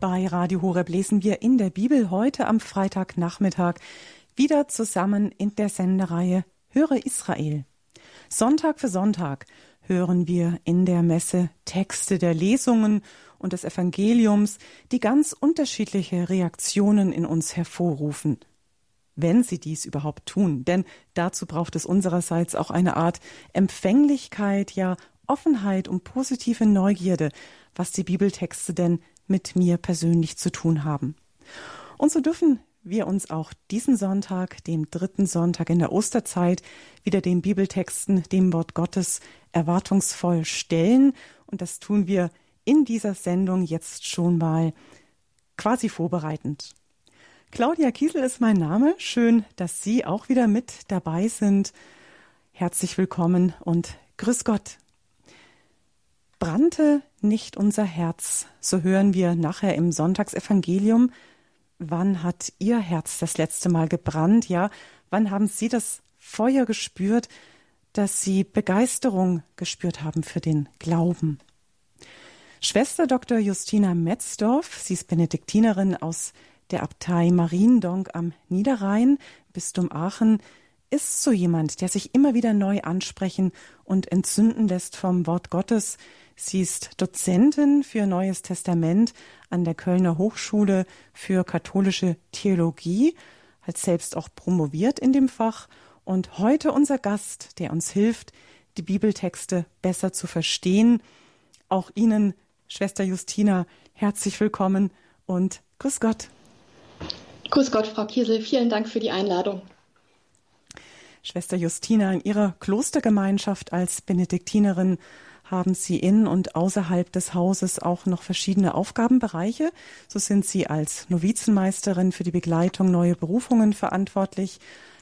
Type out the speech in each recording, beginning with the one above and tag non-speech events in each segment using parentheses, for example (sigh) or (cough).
Bei Radio Horeb lesen wir in der Bibel heute am Freitagnachmittag wieder zusammen in der Sendereihe Höre Israel. Sonntag für Sonntag hören wir in der Messe Texte der Lesungen und des Evangeliums, die ganz unterschiedliche Reaktionen in uns hervorrufen. Wenn sie dies überhaupt tun, denn dazu braucht es unsererseits auch eine Art Empfänglichkeit, ja Offenheit und positive Neugierde, was die Bibeltexte denn mit mir persönlich zu tun haben. Und so dürfen wir uns auch diesen Sonntag, dem dritten Sonntag in der Osterzeit, wieder den Bibeltexten, dem Wort Gottes erwartungsvoll stellen. Und das tun wir in dieser Sendung jetzt schon mal quasi vorbereitend. Claudia Kiesel ist mein Name. Schön, dass Sie auch wieder mit dabei sind. Herzlich willkommen und grüß Gott. Brannte nicht unser Herz, so hören wir nachher im Sonntagsevangelium. Wann hat Ihr Herz das letzte Mal gebrannt? Ja, wann haben Sie das Feuer gespürt, dass Sie Begeisterung gespürt haben für den Glauben? Schwester Dr. Justina Metzdorf, sie ist Benediktinerin aus der Abtei Mariendonk am Niederrhein, Bistum Aachen, ist so jemand, der sich immer wieder neu ansprechen und entzünden lässt vom Wort Gottes, Sie ist Dozentin für Neues Testament an der Kölner Hochschule für katholische Theologie, hat selbst auch promoviert in dem Fach und heute unser Gast, der uns hilft, die Bibeltexte besser zu verstehen. Auch Ihnen, Schwester Justina, herzlich willkommen und grüß Gott. Grüß Gott, Frau Kiesel. Vielen Dank für die Einladung. Schwester Justina in ihrer Klostergemeinschaft als Benediktinerin haben Sie in und außerhalb des Hauses auch noch verschiedene Aufgabenbereiche. So sind Sie als Novizenmeisterin für die Begleitung neue Berufungen verantwortlich,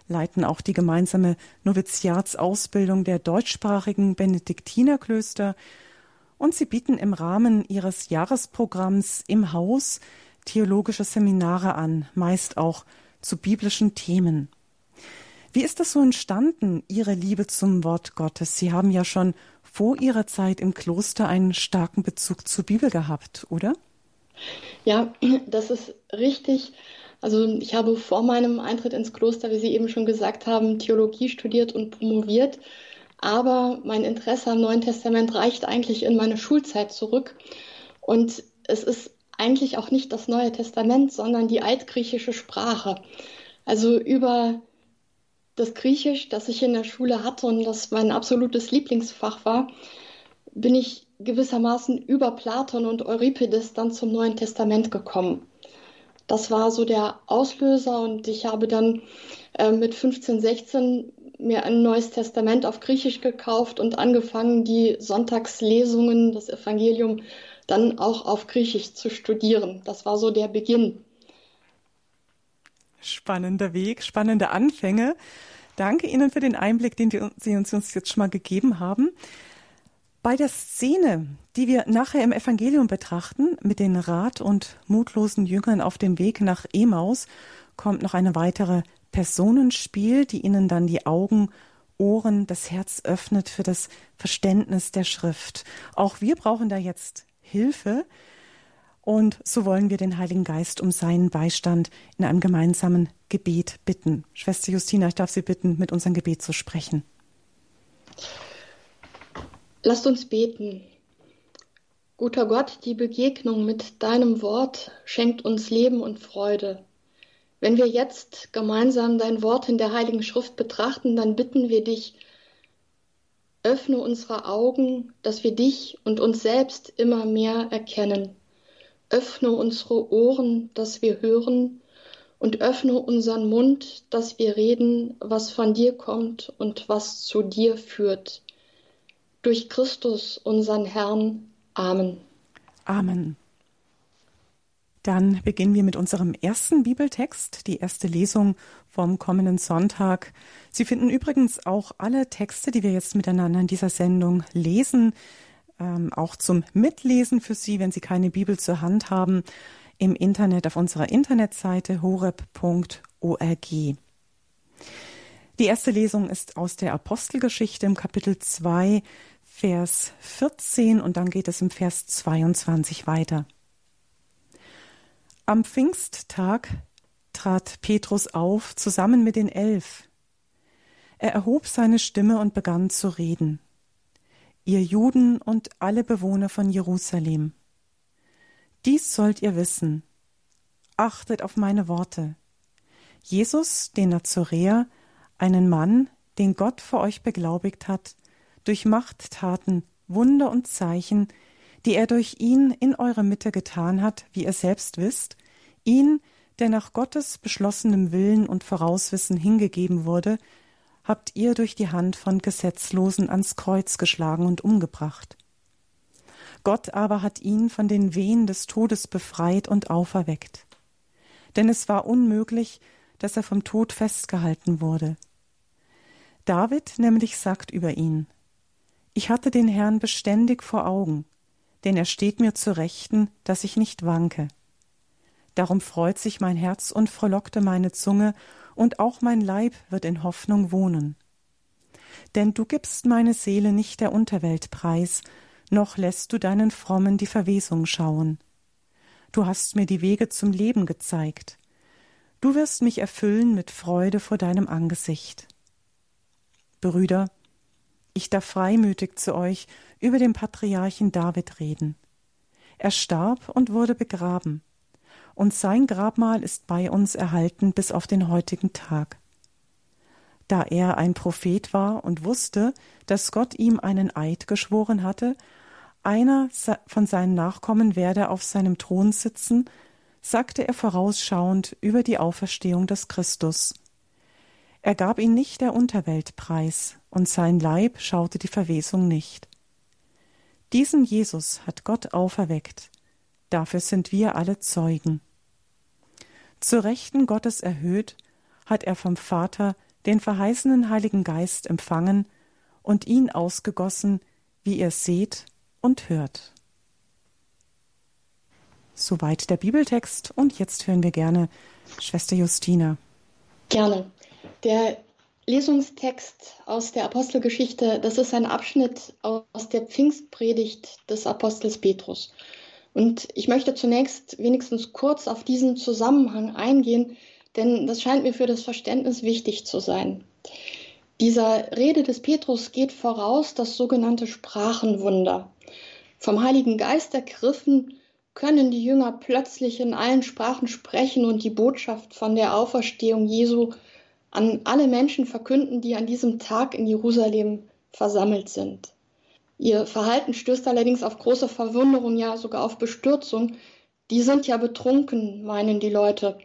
leiten auch die gemeinsame Noviziatsausbildung der deutschsprachigen Benediktinerklöster und Sie bieten im Rahmen Ihres Jahresprogramms im Haus theologische Seminare an, meist auch zu biblischen Themen. Wie ist das so entstanden, Ihre Liebe zum Wort Gottes? Sie haben ja schon vor Ihrer Zeit im Kloster einen starken Bezug zur Bibel gehabt, oder? Ja, das ist richtig. Also ich habe vor meinem Eintritt ins Kloster, wie Sie eben schon gesagt haben, Theologie studiert und promoviert. Aber mein Interesse am Neuen Testament reicht eigentlich in meine Schulzeit zurück. Und es ist eigentlich auch nicht das Neue Testament, sondern die altgriechische Sprache. Also über das Griechisch, das ich in der Schule hatte und das mein absolutes Lieblingsfach war, bin ich gewissermaßen über Platon und Euripides dann zum Neuen Testament gekommen. Das war so der Auslöser und ich habe dann äh, mit 15, 16 mir ein neues Testament auf Griechisch gekauft und angefangen, die Sonntagslesungen, das Evangelium, dann auch auf Griechisch zu studieren. Das war so der Beginn. Spannender Weg, spannende Anfänge. Danke Ihnen für den Einblick, den Sie uns jetzt schon mal gegeben haben. Bei der Szene, die wir nachher im Evangelium betrachten, mit den rat- und mutlosen Jüngern auf dem Weg nach Emaus, kommt noch eine weitere Personenspiel, die Ihnen dann die Augen, Ohren, das Herz öffnet für das Verständnis der Schrift. Auch wir brauchen da jetzt Hilfe. Und so wollen wir den Heiligen Geist um seinen Beistand in einem gemeinsamen Gebet bitten. Schwester Justina, ich darf Sie bitten, mit unserem Gebet zu sprechen. Lasst uns beten. Guter Gott, die Begegnung mit deinem Wort schenkt uns Leben und Freude. Wenn wir jetzt gemeinsam dein Wort in der Heiligen Schrift betrachten, dann bitten wir dich, öffne unsere Augen, dass wir dich und uns selbst immer mehr erkennen. Öffne unsere Ohren, dass wir hören, und öffne unseren Mund, dass wir reden, was von dir kommt und was zu dir führt. Durch Christus, unseren Herrn. Amen. Amen. Dann beginnen wir mit unserem ersten Bibeltext, die erste Lesung vom kommenden Sonntag. Sie finden übrigens auch alle Texte, die wir jetzt miteinander in dieser Sendung lesen, ähm, auch zum Mitlesen für Sie, wenn Sie keine Bibel zur Hand haben, im Internet auf unserer Internetseite horeb.org. Die erste Lesung ist aus der Apostelgeschichte im Kapitel 2, Vers 14 und dann geht es im Vers 22 weiter. Am Pfingsttag trat Petrus auf, zusammen mit den Elf. Er erhob seine Stimme und begann zu reden. Ihr Juden und alle Bewohner von Jerusalem. Dies sollt ihr wissen. Achtet auf meine Worte. Jesus, den Nazoräer, einen Mann, den Gott vor euch beglaubigt hat, durch Machttaten, Wunder und Zeichen, die er durch ihn in eurer Mitte getan hat, wie ihr selbst wisst, ihn, der nach Gottes beschlossenem Willen und Vorauswissen hingegeben wurde, habt ihr durch die Hand von Gesetzlosen ans Kreuz geschlagen und umgebracht. Gott aber hat ihn von den Wehen des Todes befreit und auferweckt. Denn es war unmöglich, dass er vom Tod festgehalten wurde. David nämlich sagt über ihn, ich hatte den Herrn beständig vor Augen, denn er steht mir zu Rechten, dass ich nicht wanke. Darum freut sich mein Herz und frohlockte meine Zunge, und auch mein Leib wird in Hoffnung wohnen. Denn du gibst meine Seele nicht der Unterwelt preis, noch lässt du deinen Frommen die Verwesung schauen. Du hast mir die Wege zum Leben gezeigt. Du wirst mich erfüllen mit Freude vor deinem Angesicht. Brüder, ich darf freimütig zu euch über den Patriarchen David reden. Er starb und wurde begraben und sein Grabmal ist bei uns erhalten bis auf den heutigen Tag. Da er ein Prophet war und wusste, dass Gott ihm einen Eid geschworen hatte, einer von seinen Nachkommen werde auf seinem Thron sitzen, sagte er vorausschauend über die Auferstehung des Christus. Er gab ihn nicht der Unterwelt preis, und sein Leib schaute die Verwesung nicht. Diesen Jesus hat Gott auferweckt, dafür sind wir alle Zeugen. Zu Rechten Gottes erhöht, hat er vom Vater den verheißenen Heiligen Geist empfangen und ihn ausgegossen, wie ihr seht und hört. Soweit der Bibeltext und jetzt hören wir gerne Schwester Justina. Gerne. Der Lesungstext aus der Apostelgeschichte, das ist ein Abschnitt aus der Pfingstpredigt des Apostels Petrus. Und ich möchte zunächst wenigstens kurz auf diesen Zusammenhang eingehen, denn das scheint mir für das Verständnis wichtig zu sein. Dieser Rede des Petrus geht voraus das sogenannte Sprachenwunder. Vom Heiligen Geist ergriffen können die Jünger plötzlich in allen Sprachen sprechen und die Botschaft von der Auferstehung Jesu an alle Menschen verkünden, die an diesem Tag in Jerusalem versammelt sind. Ihr Verhalten stößt allerdings auf große Verwunderung, ja sogar auf Bestürzung. Die sind ja betrunken, meinen die Leute.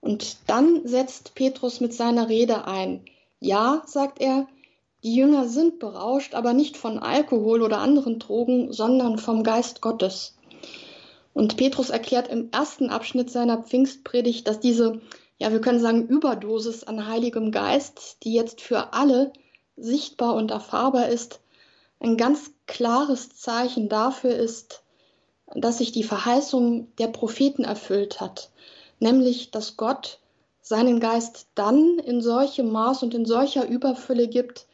Und dann setzt Petrus mit seiner Rede ein. Ja, sagt er, die Jünger sind berauscht, aber nicht von Alkohol oder anderen Drogen, sondern vom Geist Gottes. Und Petrus erklärt im ersten Abschnitt seiner Pfingstpredigt, dass diese, ja, wir können sagen, Überdosis an Heiligem Geist, die jetzt für alle sichtbar und erfahrbar ist, ein ganz klares Zeichen dafür ist, dass sich die Verheißung der Propheten erfüllt hat, nämlich dass Gott seinen Geist dann in solchem Maß und in solcher Überfülle gibt,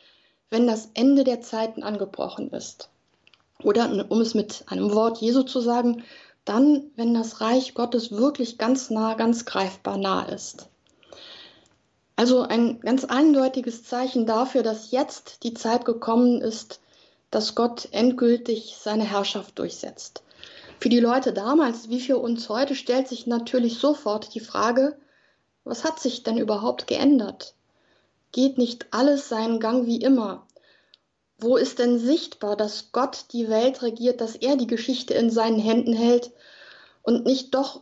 wenn das Ende der Zeiten angebrochen ist. Oder um es mit einem Wort Jesu zu sagen, dann, wenn das Reich Gottes wirklich ganz nah, ganz greifbar nah ist. Also ein ganz eindeutiges Zeichen dafür, dass jetzt die Zeit gekommen ist, dass Gott endgültig seine Herrschaft durchsetzt. Für die Leute damals wie für uns heute stellt sich natürlich sofort die Frage, was hat sich denn überhaupt geändert? Geht nicht alles seinen Gang wie immer? Wo ist denn sichtbar, dass Gott die Welt regiert, dass er die Geschichte in seinen Händen hält und nicht doch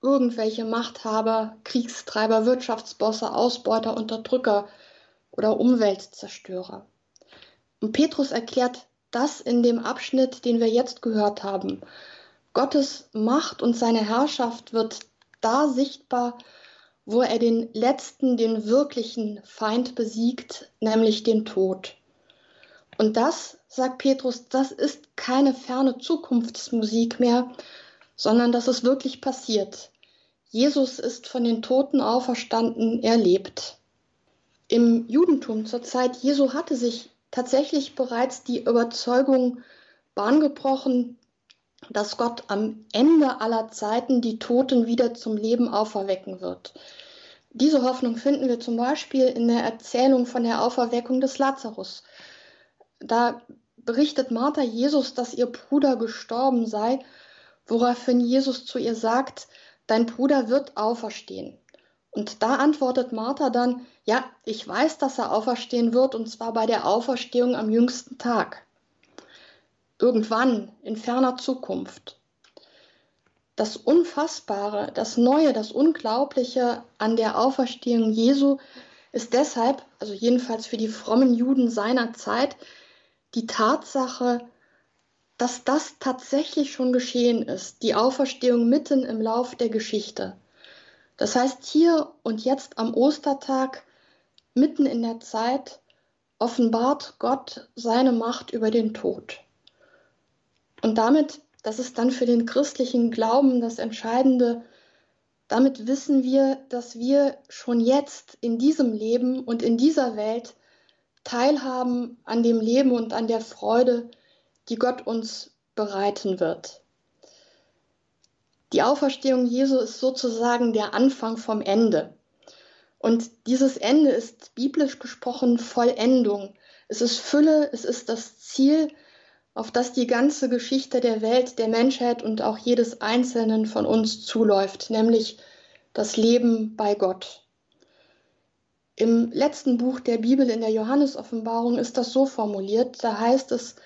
irgendwelche Machthaber, Kriegstreiber, Wirtschaftsbosse, Ausbeuter, Unterdrücker oder Umweltzerstörer? Und Petrus erklärt das in dem Abschnitt, den wir jetzt gehört haben. Gottes Macht und seine Herrschaft wird da sichtbar, wo er den letzten, den wirklichen Feind besiegt, nämlich den Tod. Und das, sagt Petrus, das ist keine ferne Zukunftsmusik mehr, sondern das ist wirklich passiert. Jesus ist von den Toten auferstanden, er lebt. Im Judentum zur Zeit Jesu hatte sich tatsächlich bereits die Überzeugung Bahn gebrochen, dass Gott am Ende aller Zeiten die Toten wieder zum Leben auferwecken wird. Diese Hoffnung finden wir zum Beispiel in der Erzählung von der Auferweckung des Lazarus. Da berichtet Martha Jesus, dass ihr Bruder gestorben sei, woraufhin Jesus zu ihr sagt, dein Bruder wird auferstehen. Und da antwortet Martha dann, ja, ich weiß, dass er auferstehen wird, und zwar bei der Auferstehung am jüngsten Tag irgendwann in ferner Zukunft. Das Unfassbare, das Neue, das Unglaubliche an der Auferstehung Jesu ist deshalb, also jedenfalls für die frommen Juden seiner Zeit, die Tatsache, dass das tatsächlich schon geschehen ist, die Auferstehung mitten im Lauf der Geschichte. Das heißt, hier und jetzt am Ostertag, mitten in der Zeit, offenbart Gott seine Macht über den Tod. Und damit, das ist dann für den christlichen Glauben das Entscheidende, damit wissen wir, dass wir schon jetzt in diesem Leben und in dieser Welt teilhaben an dem Leben und an der Freude, die Gott uns bereiten wird. Die Auferstehung Jesu ist sozusagen der Anfang vom Ende. Und dieses Ende ist biblisch gesprochen Vollendung. Es ist Fülle, es ist das Ziel, auf das die ganze Geschichte der Welt, der Menschheit und auch jedes Einzelnen von uns zuläuft, nämlich das Leben bei Gott. Im letzten Buch der Bibel in der Johannesoffenbarung ist das so formuliert, da heißt es,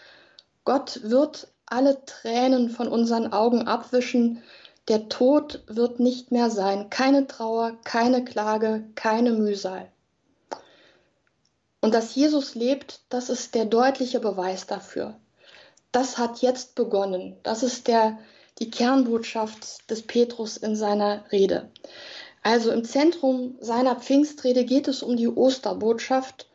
Gott wird alle Tränen von unseren Augen abwischen, der Tod wird nicht mehr sein, keine Trauer, keine Klage, keine Mühsal. Und dass Jesus lebt, das ist der deutliche Beweis dafür das hat jetzt begonnen. Das ist der, die Kernbotschaft des Petrus in seiner Rede. Also im Zentrum seiner Pfingstrede geht es um die Osterbotschaft.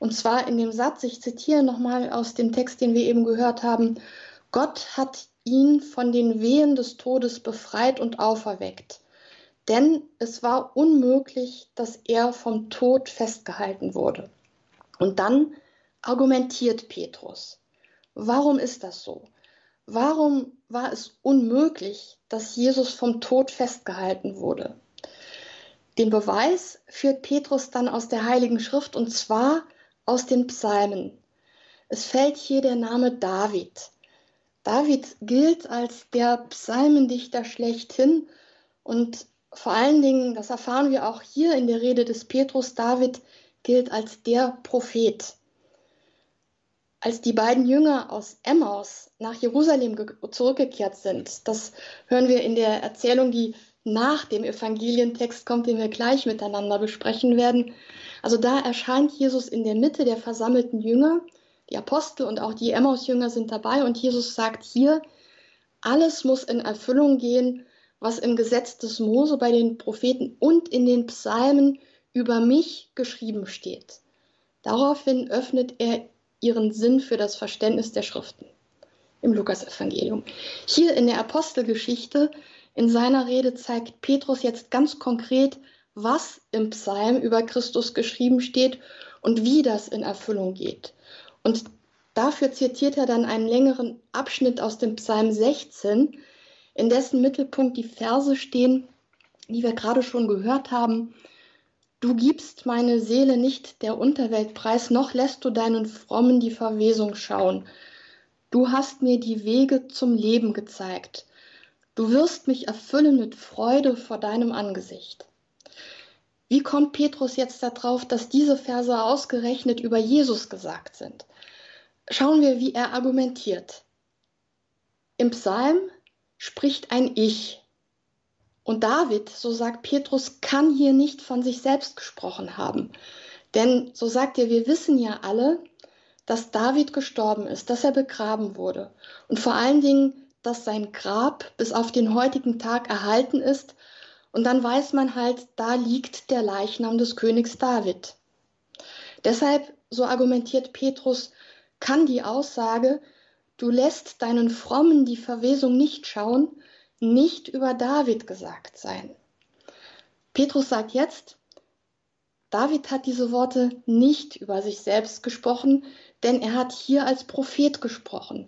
Und zwar in dem Satz, ich zitiere nochmal aus dem Text, den wir eben gehört haben, Gott hat ihn von den Wehen des Todes befreit und auferweckt. Denn es war unmöglich, dass er vom Tod festgehalten wurde. Und dann argumentiert Petrus. Warum ist das so? Warum war es unmöglich, dass Jesus vom Tod festgehalten wurde? Den Beweis führt Petrus dann aus der Heiligen Schrift und zwar aus den Psalmen. Es fällt hier der Name David. David gilt als der Psalmendichter schlechthin und vor allen Dingen, das erfahren wir auch hier in der Rede des Petrus, David gilt als der Prophet. Als die beiden Jünger aus Emmaus nach Jerusalem zurückgekehrt sind, das hören wir in der Erzählung, die nach dem Evangelientext kommt, den wir gleich miteinander besprechen werden. Also da erscheint Jesus in der Mitte der versammelten Jünger. Die Apostel und auch die Emmaus-Jünger sind dabei und Jesus sagt hier, alles muss in Erfüllung gehen, was im Gesetz des Mose bei den Propheten und in den Psalmen über mich geschrieben steht. Daraufhin öffnet er ihren Sinn für das Verständnis der Schriften im Lukasevangelium. Hier in der Apostelgeschichte, in seiner Rede zeigt Petrus jetzt ganz konkret, was im Psalm über Christus geschrieben steht und wie das in Erfüllung geht. Und dafür zitiert er dann einen längeren Abschnitt aus dem Psalm 16, in dessen Mittelpunkt die Verse stehen, die wir gerade schon gehört haben. Du gibst meine Seele nicht der Unterwelt preis, noch lässt du deinen Frommen die Verwesung schauen. Du hast mir die Wege zum Leben gezeigt. Du wirst mich erfüllen mit Freude vor deinem Angesicht. Wie kommt Petrus jetzt darauf, dass diese Verse ausgerechnet über Jesus gesagt sind? Schauen wir, wie er argumentiert. Im Psalm spricht ein Ich, und David, so sagt Petrus, kann hier nicht von sich selbst gesprochen haben. Denn, so sagt er, wir wissen ja alle, dass David gestorben ist, dass er begraben wurde. Und vor allen Dingen, dass sein Grab bis auf den heutigen Tag erhalten ist. Und dann weiß man halt, da liegt der Leichnam des Königs David. Deshalb, so argumentiert Petrus, kann die Aussage, du lässt deinen Frommen die Verwesung nicht schauen, nicht über David gesagt sein. Petrus sagt jetzt, David hat diese Worte nicht über sich selbst gesprochen, denn er hat hier als Prophet gesprochen.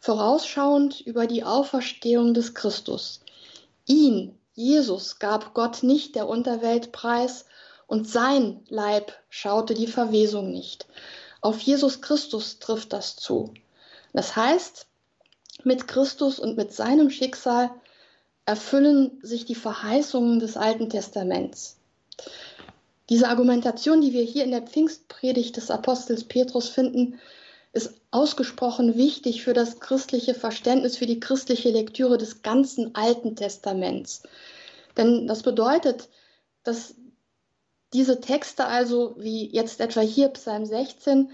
vorausschauend über die Auferstehung des Christus. Ihn, Jesus, gab Gott nicht der Unterwelt preis, und sein Leib schaute die Verwesung nicht. Auf Jesus Christus trifft das zu. Das heißt, mit Christus und mit seinem Schicksal erfüllen sich die Verheißungen des Alten Testaments. Diese Argumentation, die wir hier in der Pfingstpredigt des Apostels Petrus finden, ist ausgesprochen wichtig für das christliche Verständnis, für die christliche Lektüre des ganzen Alten Testaments. Denn das bedeutet, dass diese Texte also, wie jetzt etwa hier Psalm 16,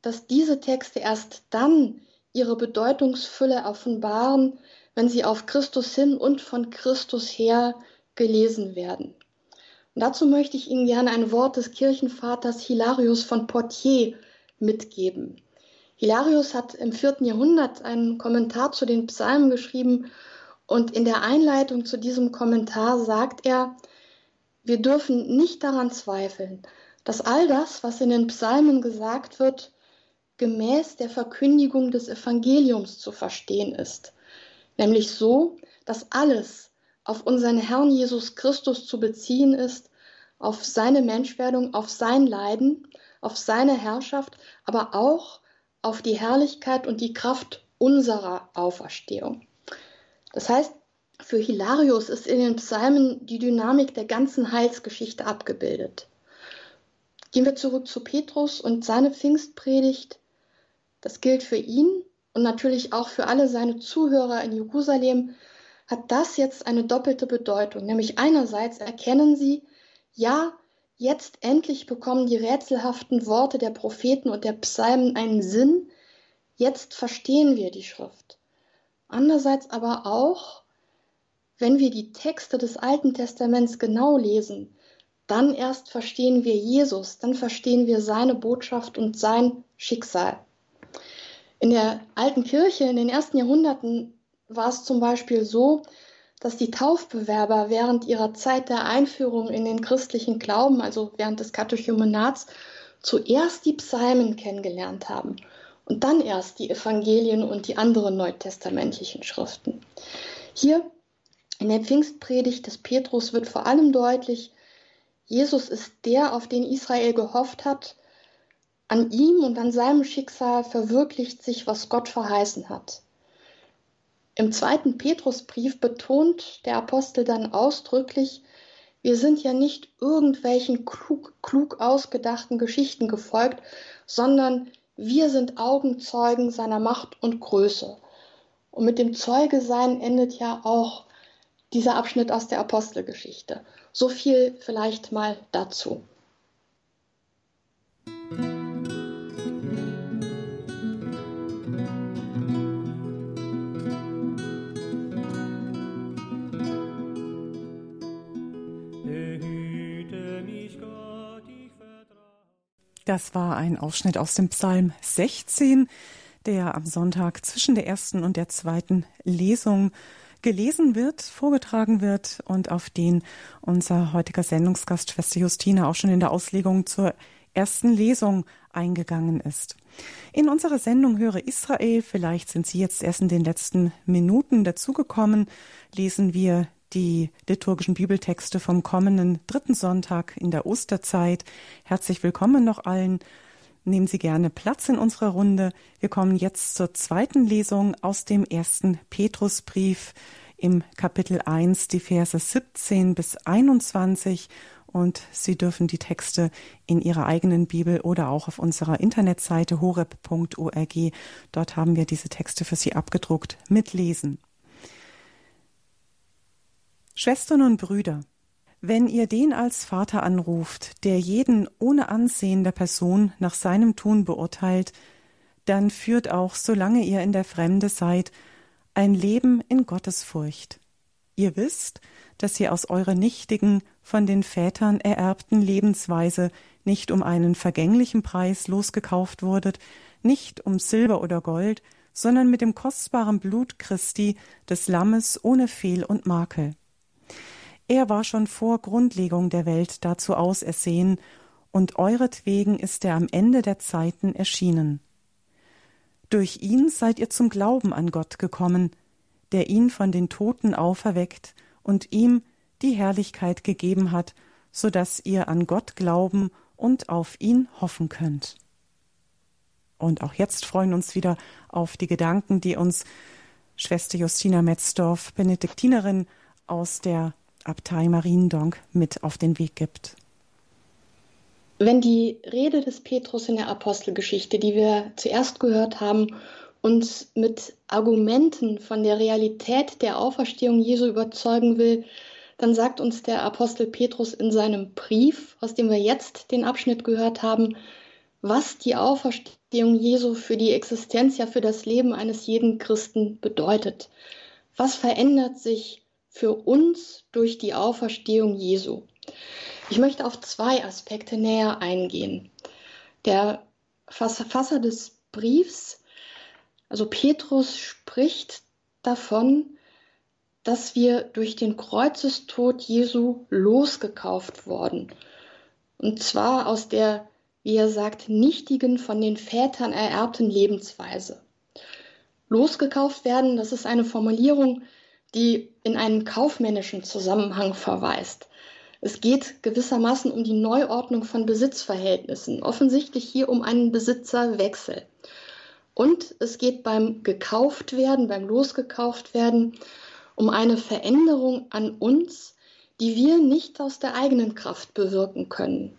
dass diese Texte erst dann ihre Bedeutungsfülle offenbaren, wenn sie auf Christus hin und von Christus her gelesen werden. Und dazu möchte ich Ihnen gerne ein Wort des Kirchenvaters Hilarius von Portier mitgeben. Hilarius hat im vierten Jahrhundert einen Kommentar zu den Psalmen geschrieben und in der Einleitung zu diesem Kommentar sagt er, wir dürfen nicht daran zweifeln, dass all das, was in den Psalmen gesagt wird, gemäß der Verkündigung des Evangeliums zu verstehen ist, nämlich so, dass alles auf unseren Herrn Jesus Christus zu beziehen ist, auf seine Menschwerdung, auf sein Leiden, auf seine Herrschaft, aber auch auf die Herrlichkeit und die Kraft unserer Auferstehung. Das heißt, für Hilarius ist in den Psalmen die Dynamik der ganzen Heilsgeschichte abgebildet. Gehen wir zurück zu Petrus und seine Pfingstpredigt. Das gilt für ihn und natürlich auch für alle seine Zuhörer in Jerusalem, hat das jetzt eine doppelte Bedeutung. Nämlich einerseits erkennen sie, ja, jetzt endlich bekommen die rätselhaften Worte der Propheten und der Psalmen einen Sinn, jetzt verstehen wir die Schrift. Andererseits aber auch, wenn wir die Texte des Alten Testaments genau lesen, dann erst verstehen wir Jesus, dann verstehen wir seine Botschaft und sein Schicksal. In der alten Kirche in den ersten Jahrhunderten war es zum Beispiel so, dass die Taufbewerber während ihrer Zeit der Einführung in den christlichen Glauben, also während des Katechumenats, zuerst die Psalmen kennengelernt haben und dann erst die Evangelien und die anderen neutestamentlichen Schriften. Hier in der Pfingstpredigt des Petrus wird vor allem deutlich, Jesus ist der, auf den Israel gehofft hat. An ihm und an seinem Schicksal verwirklicht sich, was Gott verheißen hat. Im zweiten Petrusbrief betont der Apostel dann ausdrücklich, wir sind ja nicht irgendwelchen klug, klug ausgedachten Geschichten gefolgt, sondern wir sind Augenzeugen seiner Macht und Größe. Und mit dem Zeuge sein endet ja auch dieser Abschnitt aus der Apostelgeschichte. So viel vielleicht mal dazu. Das war ein Ausschnitt aus dem Psalm 16, der am Sonntag zwischen der ersten und der zweiten Lesung gelesen wird, vorgetragen wird und auf den unser heutiger Sendungsgast Schwester Justina auch schon in der Auslegung zur ersten Lesung eingegangen ist. In unserer Sendung Höre Israel, vielleicht sind Sie jetzt erst in den letzten Minuten dazugekommen, lesen wir die liturgischen Bibeltexte vom kommenden dritten Sonntag in der Osterzeit. Herzlich willkommen noch allen. Nehmen Sie gerne Platz in unserer Runde. Wir kommen jetzt zur zweiten Lesung aus dem ersten Petrusbrief im Kapitel 1, die Verse 17 bis 21. Und Sie dürfen die Texte in Ihrer eigenen Bibel oder auch auf unserer Internetseite horeb.org, dort haben wir diese Texte für Sie abgedruckt, mitlesen. Schwestern und Brüder, wenn ihr den als Vater anruft, der jeden ohne Ansehen der Person nach seinem Tun beurteilt, dann führt auch, solange ihr in der Fremde seid, ein Leben in Gottesfurcht. Ihr wisst, dass ihr aus eurer nichtigen, von den Vätern ererbten Lebensweise nicht um einen vergänglichen Preis losgekauft wurdet, nicht um Silber oder Gold, sondern mit dem kostbaren Blut Christi, des Lammes ohne Fehl und Makel. Er war schon vor Grundlegung der Welt dazu ausersehen, und euretwegen ist er am Ende der Zeiten erschienen. Durch ihn seid ihr zum Glauben an Gott gekommen, der ihn von den Toten auferweckt und ihm die Herrlichkeit gegeben hat, so dass ihr an Gott glauben und auf ihn hoffen könnt. Und auch jetzt freuen uns wieder auf die Gedanken, die uns Schwester Justina Metzdorf, Benediktinerin aus der Abtei Mariendonk, mit auf den Weg gibt. Wenn die Rede des Petrus in der Apostelgeschichte, die wir zuerst gehört haben, uns mit Argumenten von der Realität der Auferstehung Jesu überzeugen will, dann sagt uns der Apostel Petrus in seinem Brief, aus dem wir jetzt den Abschnitt gehört haben, was die Auferstehung Jesu für die Existenz, ja für das Leben eines jeden Christen bedeutet. Was verändert sich für uns durch die Auferstehung Jesu? Ich möchte auf zwei Aspekte näher eingehen. Der Verfasser des Briefs also Petrus spricht davon, dass wir durch den Kreuzestod Jesu losgekauft wurden. Und zwar aus der, wie er sagt, nichtigen, von den Vätern ererbten Lebensweise. Losgekauft werden, das ist eine Formulierung, die in einen kaufmännischen Zusammenhang verweist. Es geht gewissermaßen um die Neuordnung von Besitzverhältnissen, offensichtlich hier um einen Besitzerwechsel. Und es geht beim gekauft werden, beim losgekauft werden, um eine Veränderung an uns, die wir nicht aus der eigenen Kraft bewirken können.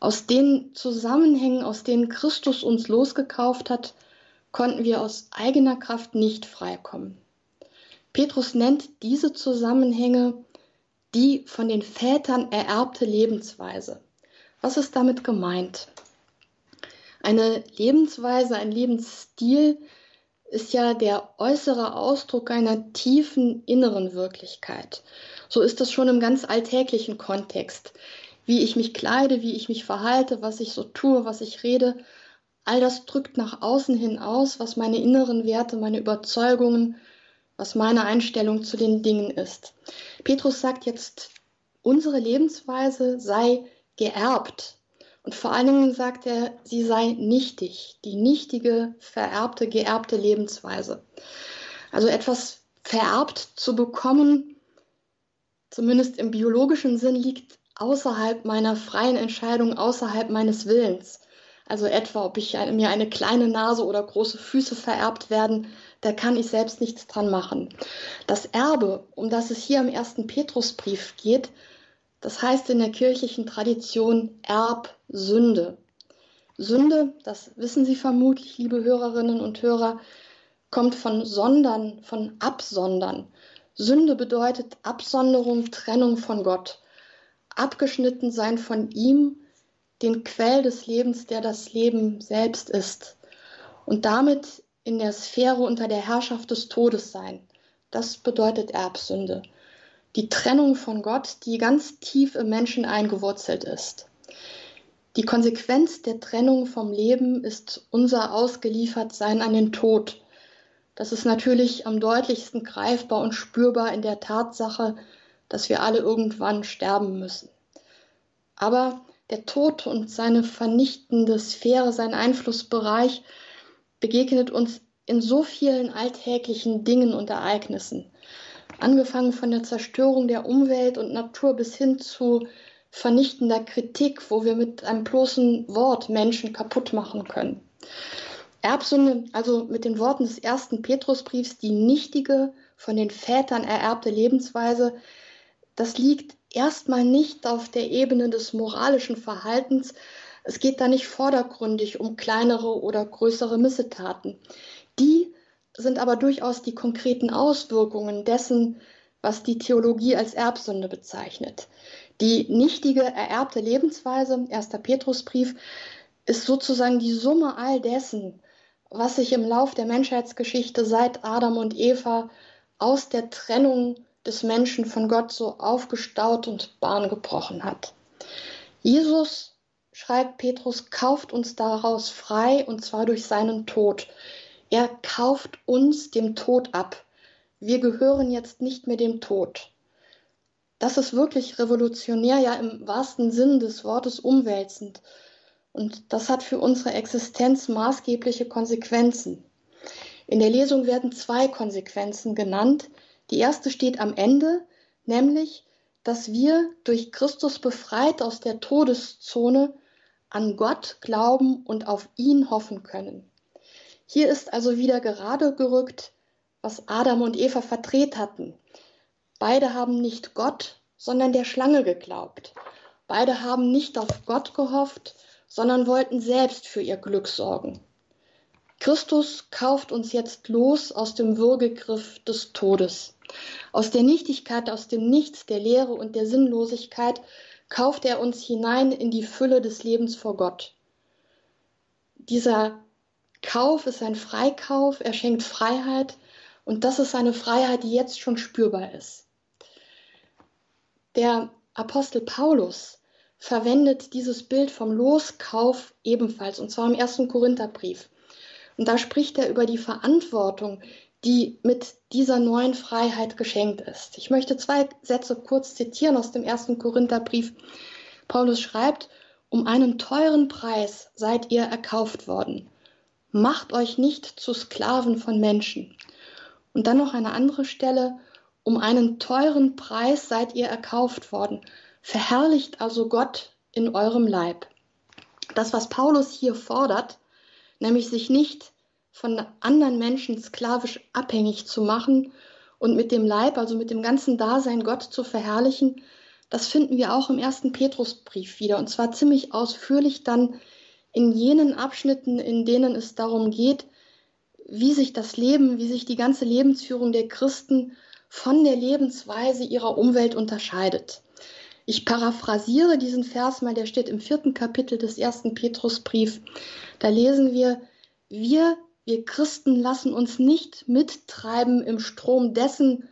Aus den Zusammenhängen, aus denen Christus uns losgekauft hat, konnten wir aus eigener Kraft nicht freikommen. Petrus nennt diese Zusammenhänge die von den Vätern ererbte Lebensweise. Was ist damit gemeint? Eine Lebensweise, ein Lebensstil ist ja der äußere Ausdruck einer tiefen inneren Wirklichkeit. So ist das schon im ganz alltäglichen Kontext. Wie ich mich kleide, wie ich mich verhalte, was ich so tue, was ich rede, all das drückt nach außen hin aus, was meine inneren Werte, meine Überzeugungen, was meine Einstellung zu den Dingen ist. Petrus sagt jetzt, unsere Lebensweise sei geerbt, und vor allen Dingen sagt er, sie sei nichtig, die nichtige, vererbte, geerbte Lebensweise. Also etwas vererbt zu bekommen, zumindest im biologischen Sinn, liegt außerhalb meiner freien Entscheidung, außerhalb meines Willens. Also etwa, ob ich mir eine kleine Nase oder große Füße vererbt werden, da kann ich selbst nichts dran machen. Das Erbe, um das es hier im ersten Petrusbrief geht, das heißt in der kirchlichen Tradition Erbsünde. Sünde, das wissen Sie vermutlich, liebe Hörerinnen und Hörer, kommt von Sondern, von Absondern. Sünde bedeutet Absonderung, Trennung von Gott, abgeschnitten sein von ihm, den Quell des Lebens, der das Leben selbst ist, und damit in der Sphäre unter der Herrschaft des Todes sein. Das bedeutet Erbsünde die Trennung von Gott, die ganz tief im Menschen eingewurzelt ist. Die Konsequenz der Trennung vom Leben ist unser Ausgeliefertsein an den Tod. Das ist natürlich am deutlichsten greifbar und spürbar in der Tatsache, dass wir alle irgendwann sterben müssen. Aber der Tod und seine vernichtende Sphäre, sein Einflussbereich begegnet uns in so vielen alltäglichen Dingen und Ereignissen angefangen von der Zerstörung der Umwelt und Natur bis hin zu vernichtender Kritik, wo wir mit einem bloßen Wort Menschen kaputt machen können. Erbsünde, also mit den Worten des ersten Petrusbriefs, die nichtige, von den Vätern ererbte Lebensweise, das liegt erstmal nicht auf der Ebene des moralischen Verhaltens. Es geht da nicht vordergründig um kleinere oder größere Missetaten. Die sind aber durchaus die konkreten Auswirkungen dessen, was die Theologie als Erbsünde bezeichnet. Die nichtige ererbte Lebensweise, 1. Petrusbrief, ist sozusagen die Summe all dessen, was sich im Lauf der Menschheitsgeschichte seit Adam und Eva aus der Trennung des Menschen von Gott so aufgestaut und Bahn gebrochen hat. Jesus, schreibt Petrus, kauft uns daraus frei und zwar durch seinen Tod. Er kauft uns dem Tod ab. Wir gehören jetzt nicht mehr dem Tod. Das ist wirklich revolutionär, ja im wahrsten Sinn des Wortes umwälzend. Und das hat für unsere Existenz maßgebliche Konsequenzen. In der Lesung werden zwei Konsequenzen genannt. Die erste steht am Ende, nämlich, dass wir durch Christus befreit aus der Todeszone an Gott glauben und auf ihn hoffen können. Hier ist also wieder gerade gerückt, was Adam und Eva verdreht hatten. Beide haben nicht Gott, sondern der Schlange geglaubt. Beide haben nicht auf Gott gehofft, sondern wollten selbst für ihr Glück sorgen. Christus kauft uns jetzt los aus dem Würgegriff des Todes. Aus der Nichtigkeit, aus dem Nichts, der Leere und der Sinnlosigkeit kauft er uns hinein in die Fülle des Lebens vor Gott. Dieser Kauf ist ein Freikauf, er schenkt Freiheit und das ist eine Freiheit, die jetzt schon spürbar ist. Der Apostel Paulus verwendet dieses Bild vom Loskauf ebenfalls, und zwar im ersten Korintherbrief. Und da spricht er über die Verantwortung, die mit dieser neuen Freiheit geschenkt ist. Ich möchte zwei Sätze kurz zitieren aus dem ersten Korintherbrief. Paulus schreibt, um einen teuren Preis seid ihr erkauft worden. Macht euch nicht zu Sklaven von Menschen. Und dann noch eine andere Stelle, um einen teuren Preis seid ihr erkauft worden. Verherrlicht also Gott in eurem Leib. Das, was Paulus hier fordert, nämlich sich nicht von anderen Menschen sklavisch abhängig zu machen und mit dem Leib, also mit dem ganzen Dasein Gott zu verherrlichen, das finden wir auch im ersten Petrusbrief wieder und zwar ziemlich ausführlich dann in jenen Abschnitten, in denen es darum geht, wie sich das Leben, wie sich die ganze Lebensführung der Christen von der Lebensweise ihrer Umwelt unterscheidet. Ich paraphrasiere diesen Vers mal, der steht im vierten Kapitel des ersten Petrusbrief. Da lesen wir, wir wir Christen lassen uns nicht mittreiben im Strom dessen,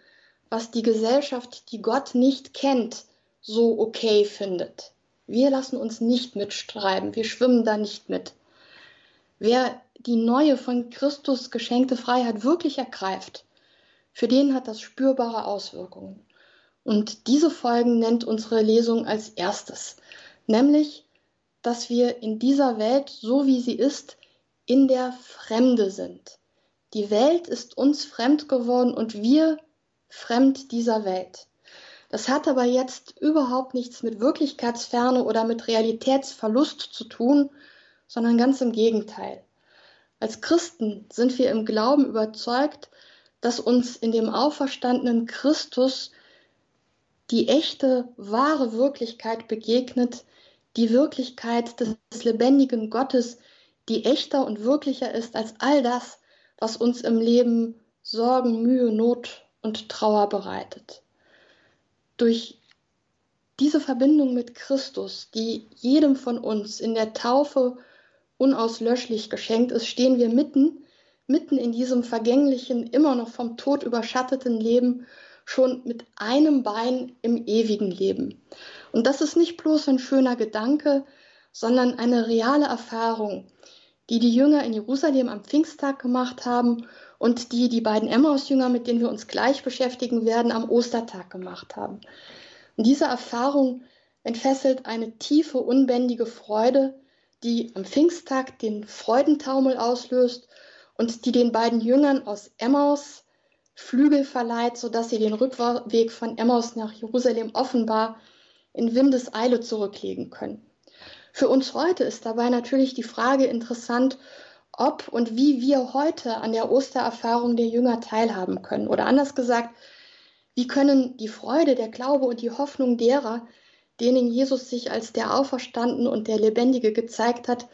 was die Gesellschaft, die Gott nicht kennt, so okay findet. Wir lassen uns nicht mitstreiben, wir schwimmen da nicht mit. Wer die neue von Christus geschenkte Freiheit wirklich ergreift, für den hat das spürbare Auswirkungen. Und diese Folgen nennt unsere Lesung als erstes, nämlich, dass wir in dieser Welt, so wie sie ist, in der Fremde sind. Die Welt ist uns fremd geworden und wir fremd dieser Welt. Das hat aber jetzt überhaupt nichts mit Wirklichkeitsferne oder mit Realitätsverlust zu tun, sondern ganz im Gegenteil. Als Christen sind wir im Glauben überzeugt, dass uns in dem auferstandenen Christus die echte, wahre Wirklichkeit begegnet, die Wirklichkeit des lebendigen Gottes, die echter und wirklicher ist als all das, was uns im Leben Sorgen, Mühe, Not und Trauer bereitet. Durch diese Verbindung mit Christus, die jedem von uns in der Taufe unauslöschlich geschenkt ist, stehen wir mitten, mitten in diesem vergänglichen, immer noch vom Tod überschatteten Leben, schon mit einem Bein im ewigen Leben. Und das ist nicht bloß ein schöner Gedanke, sondern eine reale Erfahrung, die die Jünger in Jerusalem am Pfingsttag gemacht haben und die die beiden Emmaus-Jünger, mit denen wir uns gleich beschäftigen werden, am Ostertag gemacht haben. Und diese Erfahrung entfesselt eine tiefe, unbändige Freude, die am Pfingsttag den Freudentaumel auslöst und die den beiden Jüngern aus Emmaus Flügel verleiht, sodass sie den Rückweg von Emmaus nach Jerusalem offenbar in Windeseile zurücklegen können. Für uns heute ist dabei natürlich die Frage interessant, ob und wie wir heute an der Ostererfahrung der Jünger teilhaben können. Oder anders gesagt, wie können die Freude, der Glaube und die Hoffnung derer, denen Jesus sich als der Auferstanden und der Lebendige gezeigt hat,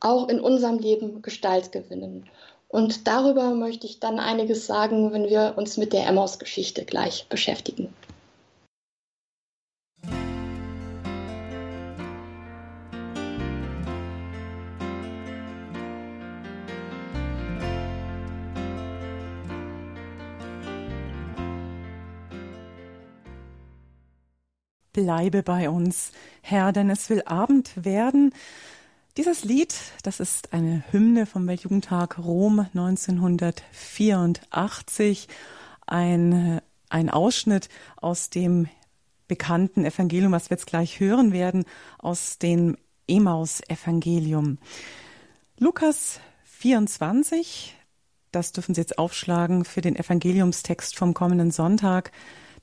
auch in unserem Leben Gestalt gewinnen. Und darüber möchte ich dann einiges sagen, wenn wir uns mit der Emmaus-Geschichte gleich beschäftigen. Bleibe bei uns, Herr, denn es will Abend werden. Dieses Lied, das ist eine Hymne vom Weltjugendtag Rom 1984, ein, ein Ausschnitt aus dem bekannten Evangelium, was wir jetzt gleich hören werden, aus dem Emaus-Evangelium. Lukas 24, das dürfen Sie jetzt aufschlagen für den Evangeliumstext vom kommenden Sonntag,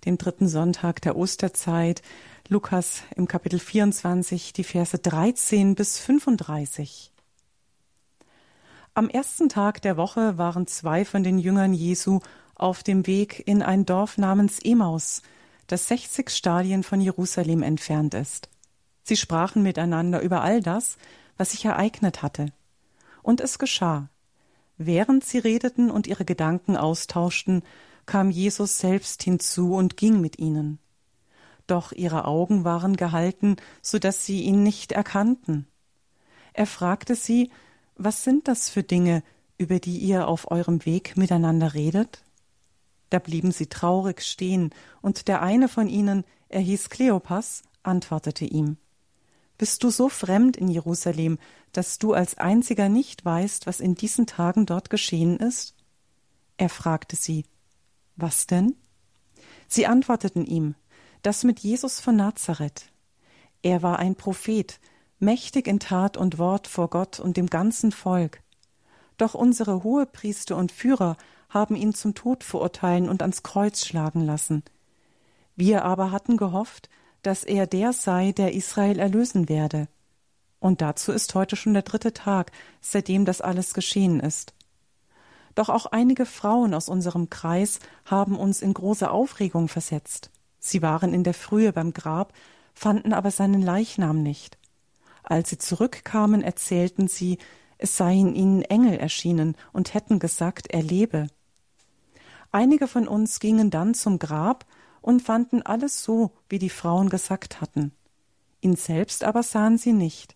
den dritten Sonntag der Osterzeit. Lukas im Kapitel 24, die Verse 13 bis 35. Am ersten Tag der Woche waren zwei von den Jüngern Jesu auf dem Weg in ein Dorf namens Emaus, das 60 Stadien von Jerusalem entfernt ist. Sie sprachen miteinander über all das, was sich ereignet hatte. Und es geschah. Während sie redeten und ihre Gedanken austauschten, kam Jesus selbst hinzu und ging mit ihnen. Doch ihre Augen waren gehalten, so dass sie ihn nicht erkannten. Er fragte sie, was sind das für Dinge, über die ihr auf eurem Weg miteinander redet? Da blieben sie traurig stehen, und der eine von ihnen, er hieß Kleopas, antwortete ihm Bist du so fremd in Jerusalem, dass du als einziger nicht weißt, was in diesen Tagen dort geschehen ist? Er fragte sie Was denn? Sie antworteten ihm Das mit Jesus von Nazareth. Er war ein Prophet, mächtig in Tat und Wort vor Gott und dem ganzen Volk. Doch unsere Hohepriester und Führer haben ihn zum Tod verurteilen und ans Kreuz schlagen lassen. Wir aber hatten gehofft, dass er der sei, der Israel erlösen werde. Und dazu ist heute schon der dritte Tag, seitdem das alles geschehen ist. Doch auch einige Frauen aus unserem Kreis haben uns in große Aufregung versetzt. Sie waren in der Frühe beim Grab, fanden aber seinen Leichnam nicht. Als sie zurückkamen, erzählten sie, es seien ihnen Engel erschienen und hätten gesagt, er lebe. Einige von uns gingen dann zum Grab und fanden alles so, wie die Frauen gesagt hatten. Ihn selbst aber sahen sie nicht.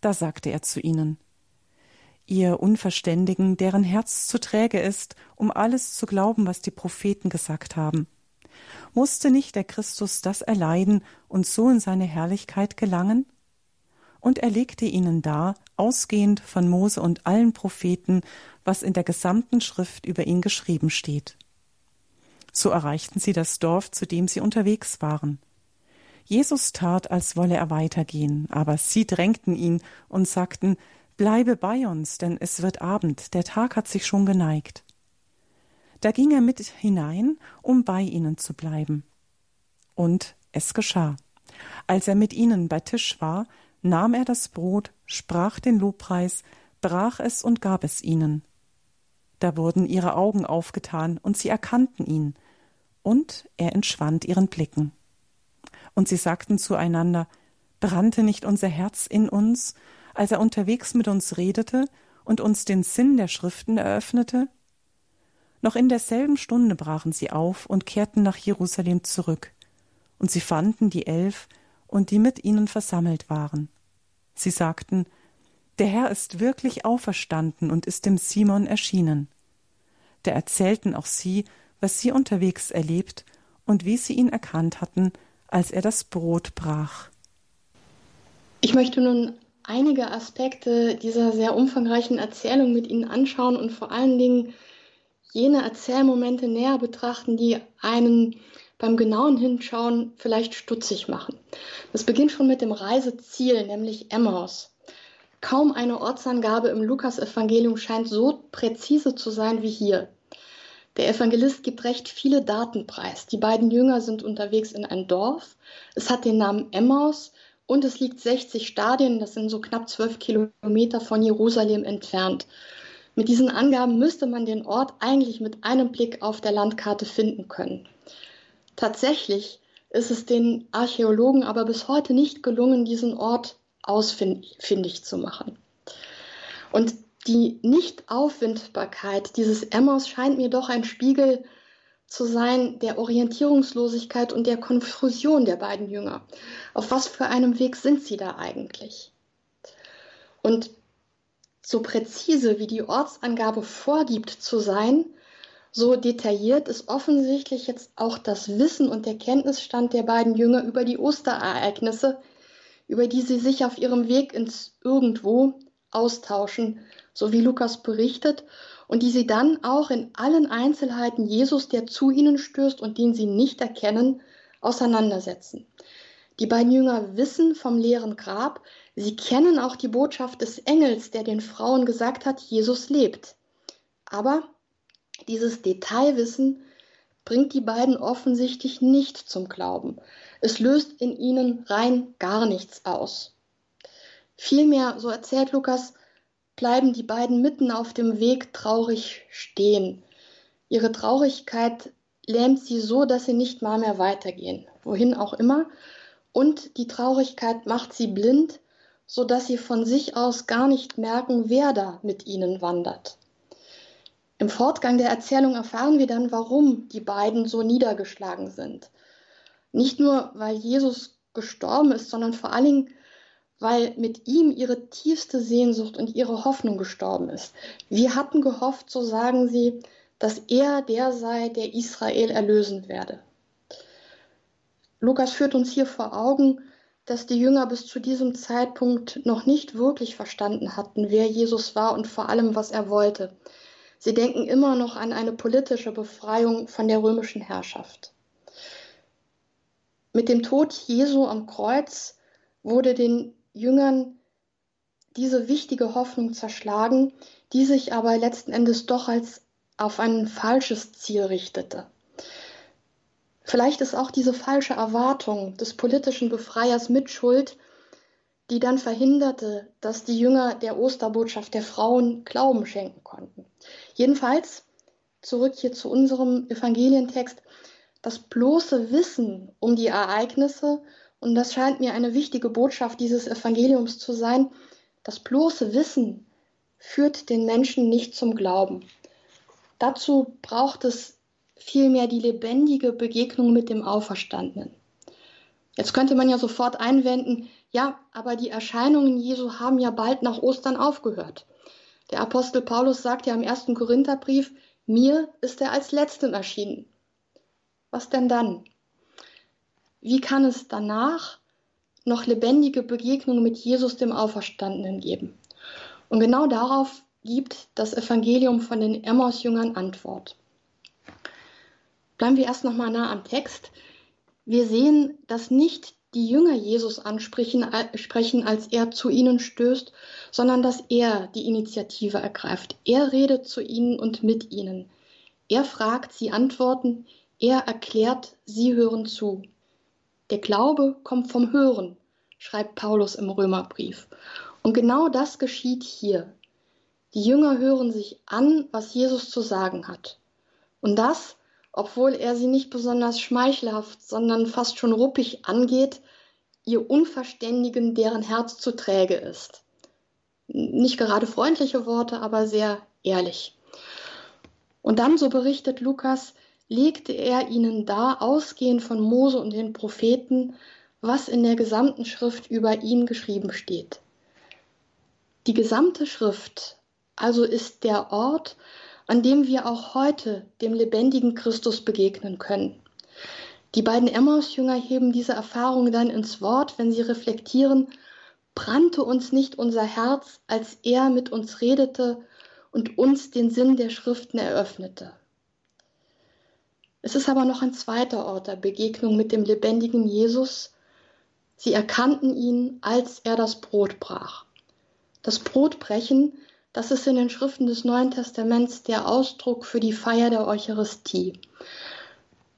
Da sagte er zu ihnen Ihr Unverständigen, deren Herz zu träge ist, um alles zu glauben, was die Propheten gesagt haben. Musste nicht der Christus das erleiden und so in seine Herrlichkeit gelangen? Und er legte ihnen dar, ausgehend von Mose und allen Propheten, was in der gesamten Schrift über ihn geschrieben steht. So erreichten sie das Dorf, zu dem sie unterwegs waren. Jesus tat, als wolle er weitergehen, aber sie drängten ihn und sagten Bleibe bei uns, denn es wird Abend, der Tag hat sich schon geneigt. Da ging er mit hinein, um bei ihnen zu bleiben. Und es geschah. Als er mit ihnen bei Tisch war, nahm er das Brot, sprach den Lobpreis, brach es und gab es ihnen. Da wurden ihre Augen aufgetan, und sie erkannten ihn, und er entschwand ihren Blicken. Und sie sagten zueinander, brannte nicht unser Herz in uns, als er unterwegs mit uns redete und uns den Sinn der Schriften eröffnete? Noch in derselben Stunde brachen sie auf und kehrten nach Jerusalem zurück, und sie fanden die Elf und die mit ihnen versammelt waren. Sie sagten, der Herr ist wirklich auferstanden und ist dem Simon erschienen. Da erzählten auch sie, was sie unterwegs erlebt und wie sie ihn erkannt hatten, als er das Brot brach. Ich möchte nun einige Aspekte dieser sehr umfangreichen Erzählung mit Ihnen anschauen und vor allen Dingen jene Erzählmomente näher betrachten, die einen beim genauen Hinschauen vielleicht stutzig machen. Das beginnt schon mit dem Reiseziel, nämlich Emmaus. Kaum eine Ortsangabe im Lukasevangelium scheint so präzise zu sein wie hier. Der Evangelist gibt recht viele Daten preis. Die beiden Jünger sind unterwegs in ein Dorf. Es hat den Namen Emmaus und es liegt 60 Stadien, das sind so knapp 12 Kilometer von Jerusalem entfernt. Mit diesen Angaben müsste man den Ort eigentlich mit einem Blick auf der Landkarte finden können. Tatsächlich ist es den Archäologen aber bis heute nicht gelungen, diesen Ort ausfindig zu machen. Und die Nichtauffindbarkeit dieses Emmaus scheint mir doch ein Spiegel zu sein der Orientierungslosigkeit und der Konfusion der beiden Jünger. Auf was für einem Weg sind sie da eigentlich? Und so präzise wie die Ortsangabe vorgibt zu sein, so detailliert ist offensichtlich jetzt auch das Wissen und der Kenntnisstand der beiden Jünger über die Osterereignisse, über die sie sich auf ihrem Weg ins Irgendwo austauschen, so wie Lukas berichtet, und die sie dann auch in allen Einzelheiten Jesus, der zu ihnen stößt und den sie nicht erkennen, auseinandersetzen. Die beiden Jünger wissen vom leeren Grab, sie kennen auch die Botschaft des Engels, der den Frauen gesagt hat, Jesus lebt. Aber dieses Detailwissen bringt die beiden offensichtlich nicht zum Glauben. Es löst in ihnen rein gar nichts aus. Vielmehr, so erzählt Lukas, bleiben die beiden mitten auf dem Weg traurig stehen. Ihre Traurigkeit lähmt sie so, dass sie nicht mal mehr weitergehen, wohin auch immer. Und die Traurigkeit macht sie blind, so dass sie von sich aus gar nicht merken, wer da mit ihnen wandert. Im Fortgang der Erzählung erfahren wir dann, warum die beiden so niedergeschlagen sind. Nicht nur, weil Jesus gestorben ist, sondern vor allen Dingen, weil mit ihm ihre tiefste Sehnsucht und ihre Hoffnung gestorben ist. Wir hatten gehofft, so sagen sie, dass er der sei, der Israel erlösen werde. Lukas führt uns hier vor Augen, dass die Jünger bis zu diesem Zeitpunkt noch nicht wirklich verstanden hatten, wer Jesus war und vor allem, was er wollte. Sie denken immer noch an eine politische Befreiung von der römischen Herrschaft. Mit dem Tod Jesu am Kreuz wurde den Jüngern diese wichtige Hoffnung zerschlagen, die sich aber letzten Endes doch als auf ein falsches Ziel richtete. Vielleicht ist auch diese falsche Erwartung des politischen Befreiers Mitschuld, die dann verhinderte, dass die Jünger der Osterbotschaft der Frauen Glauben schenken konnten. Jedenfalls, zurück hier zu unserem Evangelientext, das bloße Wissen um die Ereignisse, und das scheint mir eine wichtige Botschaft dieses Evangeliums zu sein, das bloße Wissen führt den Menschen nicht zum Glauben. Dazu braucht es vielmehr die lebendige Begegnung mit dem Auferstandenen. Jetzt könnte man ja sofort einwenden, ja, aber die Erscheinungen Jesu haben ja bald nach Ostern aufgehört. Der Apostel Paulus sagt ja im ersten Korintherbrief, mir ist er als letztem erschienen. Was denn dann? Wie kann es danach noch lebendige Begegnungen mit Jesus dem Auferstandenen geben? Und genau darauf gibt das Evangelium von den Emmaus-Jüngern Antwort. Bleiben wir erst noch mal nah am Text. Wir sehen, dass nicht die Jünger Jesus ansprechen, äh, als er zu ihnen stößt, sondern dass er die Initiative ergreift. Er redet zu ihnen und mit ihnen. Er fragt, sie antworten, er erklärt, sie hören zu. Der Glaube kommt vom Hören, schreibt Paulus im Römerbrief. Und genau das geschieht hier. Die Jünger hören sich an, was Jesus zu sagen hat. Und das obwohl er sie nicht besonders schmeichelhaft, sondern fast schon ruppig angeht, ihr Unverständigen, deren Herz zu träge ist. Nicht gerade freundliche Worte, aber sehr ehrlich. Und dann, so berichtet Lukas, legte er ihnen dar, ausgehend von Mose und den Propheten, was in der gesamten Schrift über ihn geschrieben steht. Die gesamte Schrift also ist der Ort, an dem wir auch heute dem lebendigen Christus begegnen können. Die beiden Emmaus-Jünger heben diese Erfahrung dann ins Wort, wenn sie reflektieren, brannte uns nicht unser Herz, als er mit uns redete und uns den Sinn der Schriften eröffnete. Es ist aber noch ein zweiter Ort der Begegnung mit dem lebendigen Jesus. Sie erkannten ihn, als er das Brot brach. Das Brotbrechen das ist in den Schriften des Neuen Testaments der Ausdruck für die Feier der Eucharistie.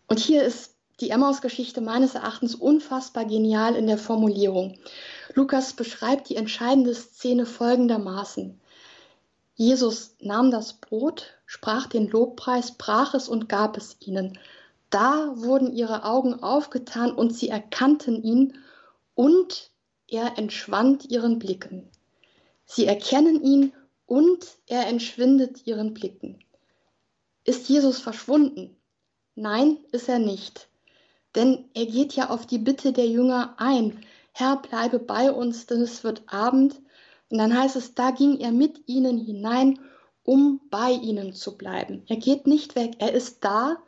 Und hier ist die Emmaus-Geschichte meines Erachtens unfassbar genial in der Formulierung. Lukas beschreibt die entscheidende Szene folgendermaßen. Jesus nahm das Brot, sprach den Lobpreis, brach es und gab es ihnen. Da wurden ihre Augen aufgetan und sie erkannten ihn und er entschwand ihren Blicken. Sie erkennen ihn und er entschwindet ihren Blicken. Ist Jesus verschwunden? Nein, ist er nicht. Denn er geht ja auf die Bitte der Jünger ein. Herr, bleibe bei uns, denn es wird Abend. Und dann heißt es, da ging er mit ihnen hinein, um bei ihnen zu bleiben. Er geht nicht weg, er ist da.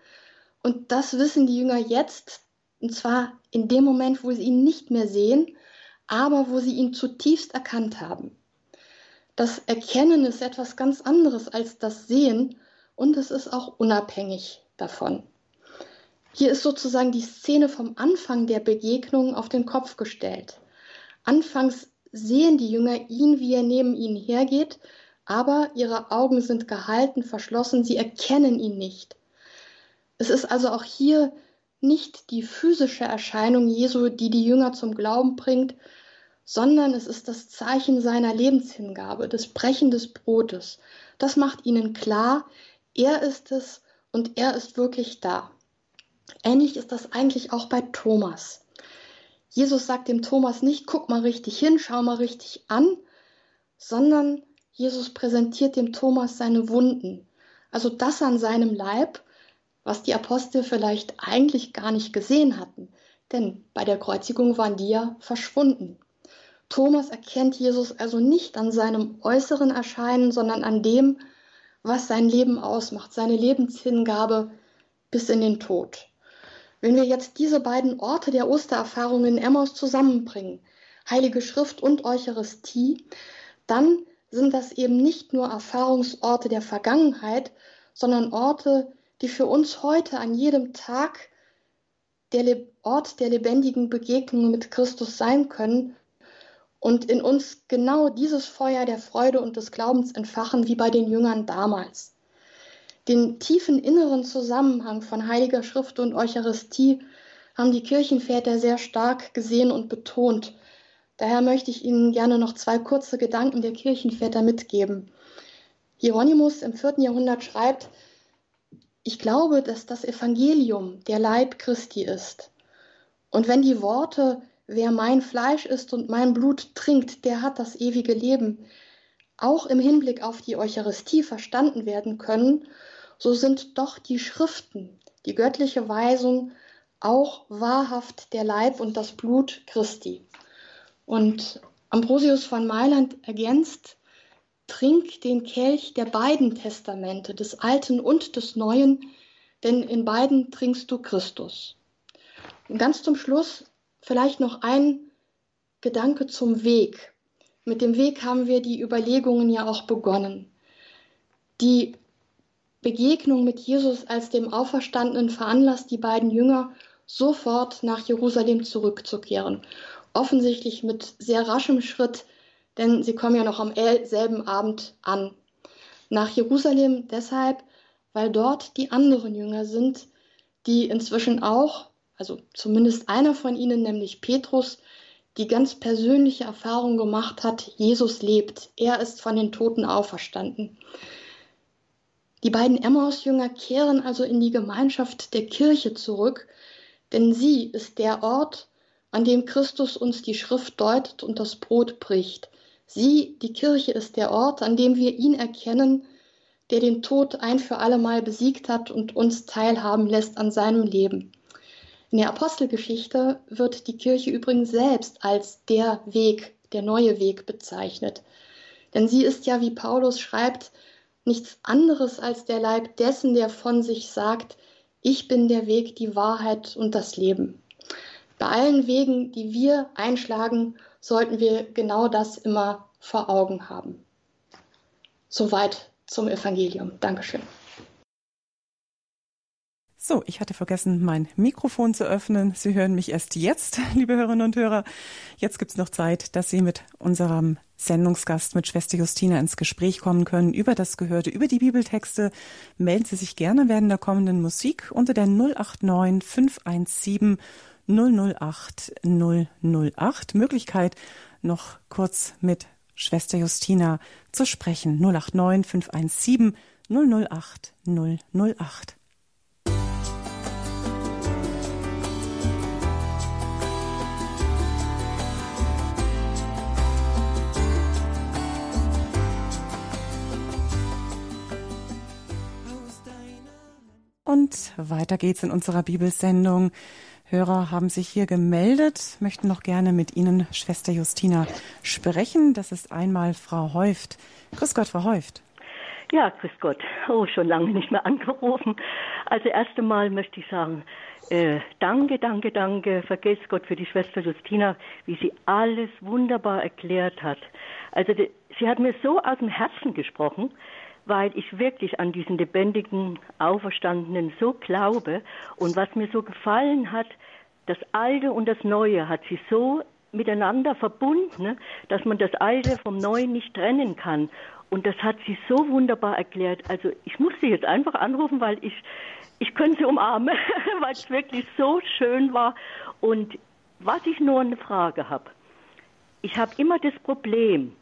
Und das wissen die Jünger jetzt, und zwar in dem Moment, wo sie ihn nicht mehr sehen, aber wo sie ihn zutiefst erkannt haben. Das Erkennen ist etwas ganz anderes als das Sehen und es ist auch unabhängig davon. Hier ist sozusagen die Szene vom Anfang der Begegnung auf den Kopf gestellt. Anfangs sehen die Jünger ihn, wie er neben ihnen hergeht, aber ihre Augen sind gehalten, verschlossen, sie erkennen ihn nicht. Es ist also auch hier nicht die physische Erscheinung Jesu, die die Jünger zum Glauben bringt, sondern es ist das Zeichen seiner Lebenshingabe, des Brechen des Brotes. Das macht ihnen klar, er ist es und er ist wirklich da. Ähnlich ist das eigentlich auch bei Thomas. Jesus sagt dem Thomas nicht, guck mal richtig hin, schau mal richtig an, sondern Jesus präsentiert dem Thomas seine Wunden, also das an seinem Leib, was die Apostel vielleicht eigentlich gar nicht gesehen hatten, denn bei der Kreuzigung waren die ja verschwunden. Thomas erkennt Jesus also nicht an seinem äußeren Erscheinen, sondern an dem, was sein Leben ausmacht, seine Lebenshingabe bis in den Tod. Wenn wir jetzt diese beiden Orte der Ostererfahrung in Emmaus zusammenbringen, Heilige Schrift und Eucharistie, dann sind das eben nicht nur Erfahrungsorte der Vergangenheit, sondern Orte, die für uns heute an jedem Tag der Ort der lebendigen Begegnung mit Christus sein können und in uns genau dieses Feuer der Freude und des Glaubens entfachen wie bei den Jüngern damals. Den tiefen inneren Zusammenhang von Heiliger Schrift und Eucharistie haben die Kirchenväter sehr stark gesehen und betont. Daher möchte ich Ihnen gerne noch zwei kurze Gedanken der Kirchenväter mitgeben. Hieronymus im vierten Jahrhundert schreibt, ich glaube, dass das Evangelium der Leib Christi ist. Und wenn die Worte, wer mein Fleisch isst und mein Blut trinkt, der hat das ewige Leben, auch im Hinblick auf die Eucharistie verstanden werden können, so sind doch die Schriften, die göttliche Weisung, auch wahrhaft der Leib und das Blut Christi. Und Ambrosius von Mailand ergänzt, Trink den Kelch der beiden Testamente, des Alten und des Neuen, denn in beiden trinkst du Christus. Und ganz zum Schluss vielleicht noch ein Gedanke zum Weg. Mit dem Weg haben wir die Überlegungen ja auch begonnen. Die Begegnung mit Jesus als dem Auferstandenen veranlasst die beiden Jünger, sofort nach Jerusalem zurückzukehren. Offensichtlich mit sehr raschem Schritt, denn sie kommen ja noch am selben Abend an. Nach Jerusalem deshalb, weil dort die anderen Jünger sind, die inzwischen auch, also zumindest einer von ihnen, nämlich Petrus, die ganz persönliche Erfahrung gemacht hat, Jesus lebt, er ist von den Toten auferstanden. Die beiden Emmaus-Jünger kehren also in die Gemeinschaft der Kirche zurück, denn sie ist der Ort, an dem Christus uns die Schrift deutet und das Brot bricht. Sie, die Kirche, ist der Ort, an dem wir ihn erkennen, der den Tod ein für allemal besiegt hat und uns teilhaben lässt an seinem Leben. In der Apostelgeschichte wird die Kirche übrigens selbst als der Weg, der neue Weg bezeichnet. Denn sie ist ja, wie Paulus schreibt, nichts anderes als der Leib dessen, der von sich sagt, ich bin der Weg, die Wahrheit und das Leben. Bei allen Wegen, die wir einschlagen, sollten wir genau das immer vor Augen haben. Soweit zum Evangelium. Dankeschön. So, ich hatte vergessen, mein Mikrofon zu öffnen. Sie hören mich erst jetzt, (laughs) liebe Hörerinnen und Hörer. Jetzt gibt es noch Zeit, dass Sie mit unserem Sendungsgast, mit Schwester Justina ins Gespräch kommen können über das Gehörte, über die Bibeltexte. Melden Sie sich gerne während der kommenden Musik unter der 089 517 008 008. Möglichkeit, noch kurz mit Schwester Justina zu sprechen. 089 517 008 008. Und weiter geht's in unserer Bibelsendung. Hörer haben sich hier gemeldet, möchten noch gerne mit Ihnen, Schwester Justina, sprechen. Das ist einmal Frau Häuft. Grüß Gott, Frau Häuft. Ja, grüß Gott. Oh, schon lange nicht mehr (laughs) angerufen. Also erst einmal möchte ich sagen, äh, danke, danke, danke, vergesst Gott für die Schwester Justina, wie sie alles wunderbar erklärt hat. Also die, sie hat mir so aus dem Herzen gesprochen, weil ich wirklich an diesen lebendigen Auferstandenen so glaube. Und was mir so gefallen hat, das Alte und das Neue hat sie so miteinander verbunden, dass man das Alte vom Neuen nicht trennen kann. Und das hat sie so wunderbar erklärt. Also ich muss sie jetzt einfach anrufen, weil ich, ich könnte sie umarmen, (laughs) weil es wirklich so schön war. Und was ich nur eine Frage habe, ich habe immer das Problem,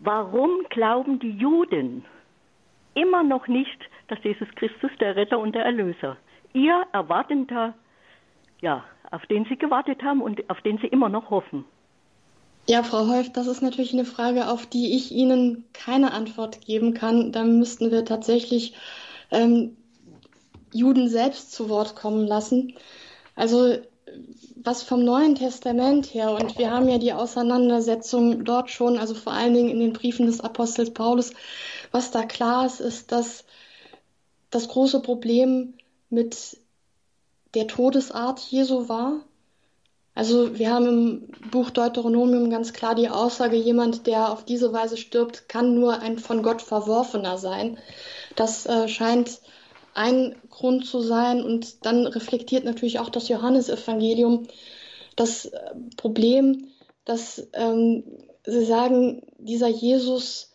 warum glauben die Juden immer noch nicht, dass Jesus Christus der Retter und der Erlöser, ihr erwartender, ja, auf den sie gewartet haben und auf den sie immer noch hoffen? Ja, Frau Häuf, das ist natürlich eine Frage, auf die ich Ihnen keine Antwort geben kann. Da müssten wir tatsächlich ähm, Juden selbst zu Wort kommen lassen. Also was vom Neuen Testament her, und wir haben ja die Auseinandersetzung dort schon, also vor allen Dingen in den Briefen des Apostels Paulus, was da klar ist, ist, dass das große Problem mit der Todesart Jesu war. Also wir haben im Buch Deuteronomium ganz klar die Aussage, jemand, der auf diese Weise stirbt, kann nur ein von Gott verworfener sein. Das äh, scheint ein Grund zu sein. Und dann reflektiert natürlich auch das Johannesevangelium das äh, Problem, dass ähm, sie sagen, dieser Jesus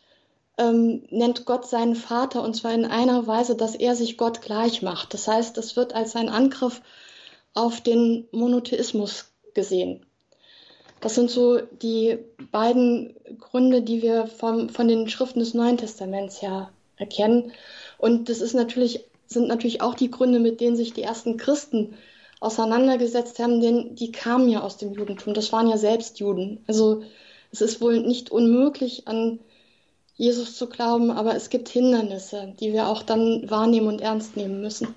ähm, nennt Gott seinen Vater und zwar in einer Weise, dass er sich Gott gleich macht. Das heißt, es wird als ein Angriff auf den Monotheismus gesehen. Das sind so die beiden Gründe, die wir vom, von den Schriften des Neuen Testaments her erkennen. Und das ist natürlich sind natürlich auch die Gründe, mit denen sich die ersten Christen auseinandergesetzt haben, denn die kamen ja aus dem Judentum. Das waren ja selbst Juden. Also es ist wohl nicht unmöglich, an Jesus zu glauben, aber es gibt Hindernisse, die wir auch dann wahrnehmen und ernst nehmen müssen.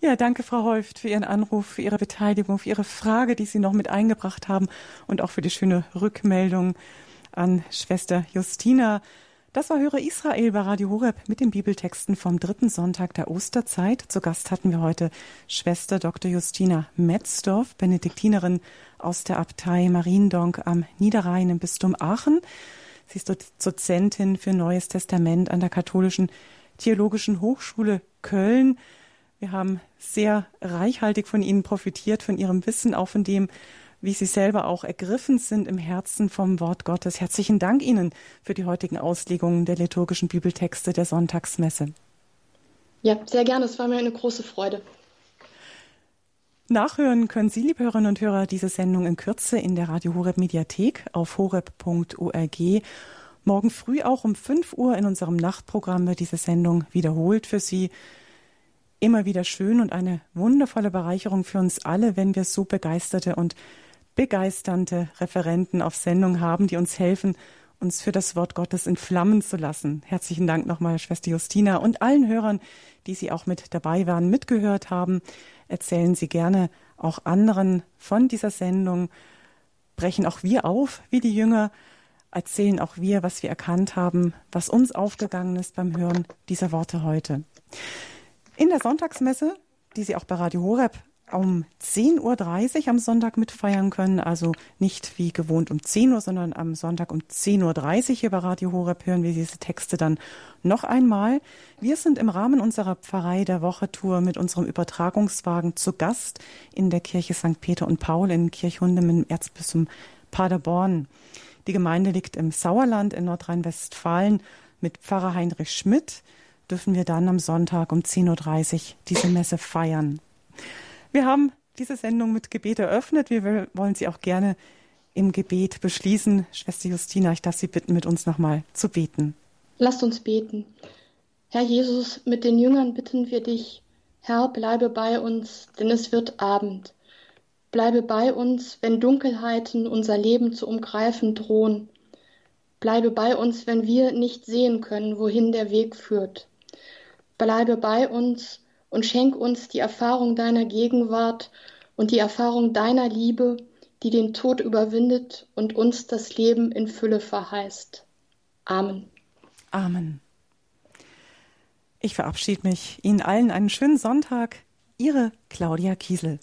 Ja, danke, Frau Häuft, für Ihren Anruf, für Ihre Beteiligung, für Ihre Frage, die Sie noch mit eingebracht haben und auch für die schöne Rückmeldung an Schwester Justina. Das war Höre Israel bei Radio Horeb mit den Bibeltexten vom dritten Sonntag der Osterzeit. Zu Gast hatten wir heute Schwester Dr. Justina Metzdorf, Benediktinerin aus der Abtei Mariendonk am Niederrhein im Bistum Aachen. Sie ist Dozentin für Neues Testament an der Katholischen Theologischen Hochschule Köln. Wir haben sehr reichhaltig von Ihnen profitiert, von Ihrem Wissen, auch von dem, wie Sie selber auch ergriffen sind im Herzen vom Wort Gottes. Herzlichen Dank Ihnen für die heutigen Auslegungen der liturgischen Bibeltexte der Sonntagsmesse. Ja, sehr gerne. Es war mir eine große Freude. Nachhören können Sie, liebe Hörerinnen und Hörer, diese Sendung in Kürze in der Radio Horeb Mediathek auf horeb.org. Morgen früh auch um 5 Uhr in unserem Nachtprogramm wird diese Sendung wiederholt für Sie. Immer wieder schön und eine wundervolle Bereicherung für uns alle, wenn wir so begeisterte und begeisternde Referenten auf Sendung haben, die uns helfen, uns für das Wort Gottes entflammen zu lassen. Herzlichen Dank nochmal, Schwester Justina und allen Hörern, die Sie auch mit dabei waren, mitgehört haben. Erzählen Sie gerne auch anderen von dieser Sendung. Brechen auch wir auf, wie die Jünger. Erzählen auch wir, was wir erkannt haben, was uns aufgegangen ist beim Hören dieser Worte heute. In der Sonntagsmesse, die Sie auch bei Radio Horeb um 10.30 Uhr am Sonntag mitfeiern können. Also nicht wie gewohnt um 10 Uhr, sondern am Sonntag um 10.30 Uhr hier bei Radio Horeb hören wir diese Texte dann noch einmal. Wir sind im Rahmen unserer Pfarrei der Woche Tour mit unserem Übertragungswagen zu Gast in der Kirche St. Peter und Paul in Kirchhundem im Erzbistum Paderborn. Die Gemeinde liegt im Sauerland in Nordrhein-Westfalen. Mit Pfarrer Heinrich Schmidt dürfen wir dann am Sonntag um 10.30 Uhr diese Messe feiern. Wir haben diese Sendung mit Gebet eröffnet. Wir wollen Sie auch gerne im Gebet beschließen. Schwester Justina, ich darf Sie bitten, mit uns nochmal zu beten. Lasst uns beten. Herr Jesus, mit den Jüngern bitten wir dich, Herr, bleibe bei uns, denn es wird Abend. Bleibe bei uns, wenn Dunkelheiten unser Leben zu umgreifen drohen. Bleibe bei uns, wenn wir nicht sehen können, wohin der Weg führt. Bleibe bei uns, und schenk uns die Erfahrung deiner Gegenwart und die Erfahrung deiner Liebe, die den Tod überwindet und uns das Leben in Fülle verheißt. Amen. Amen. Ich verabschiede mich. Ihnen allen einen schönen Sonntag. Ihre Claudia Kiesel.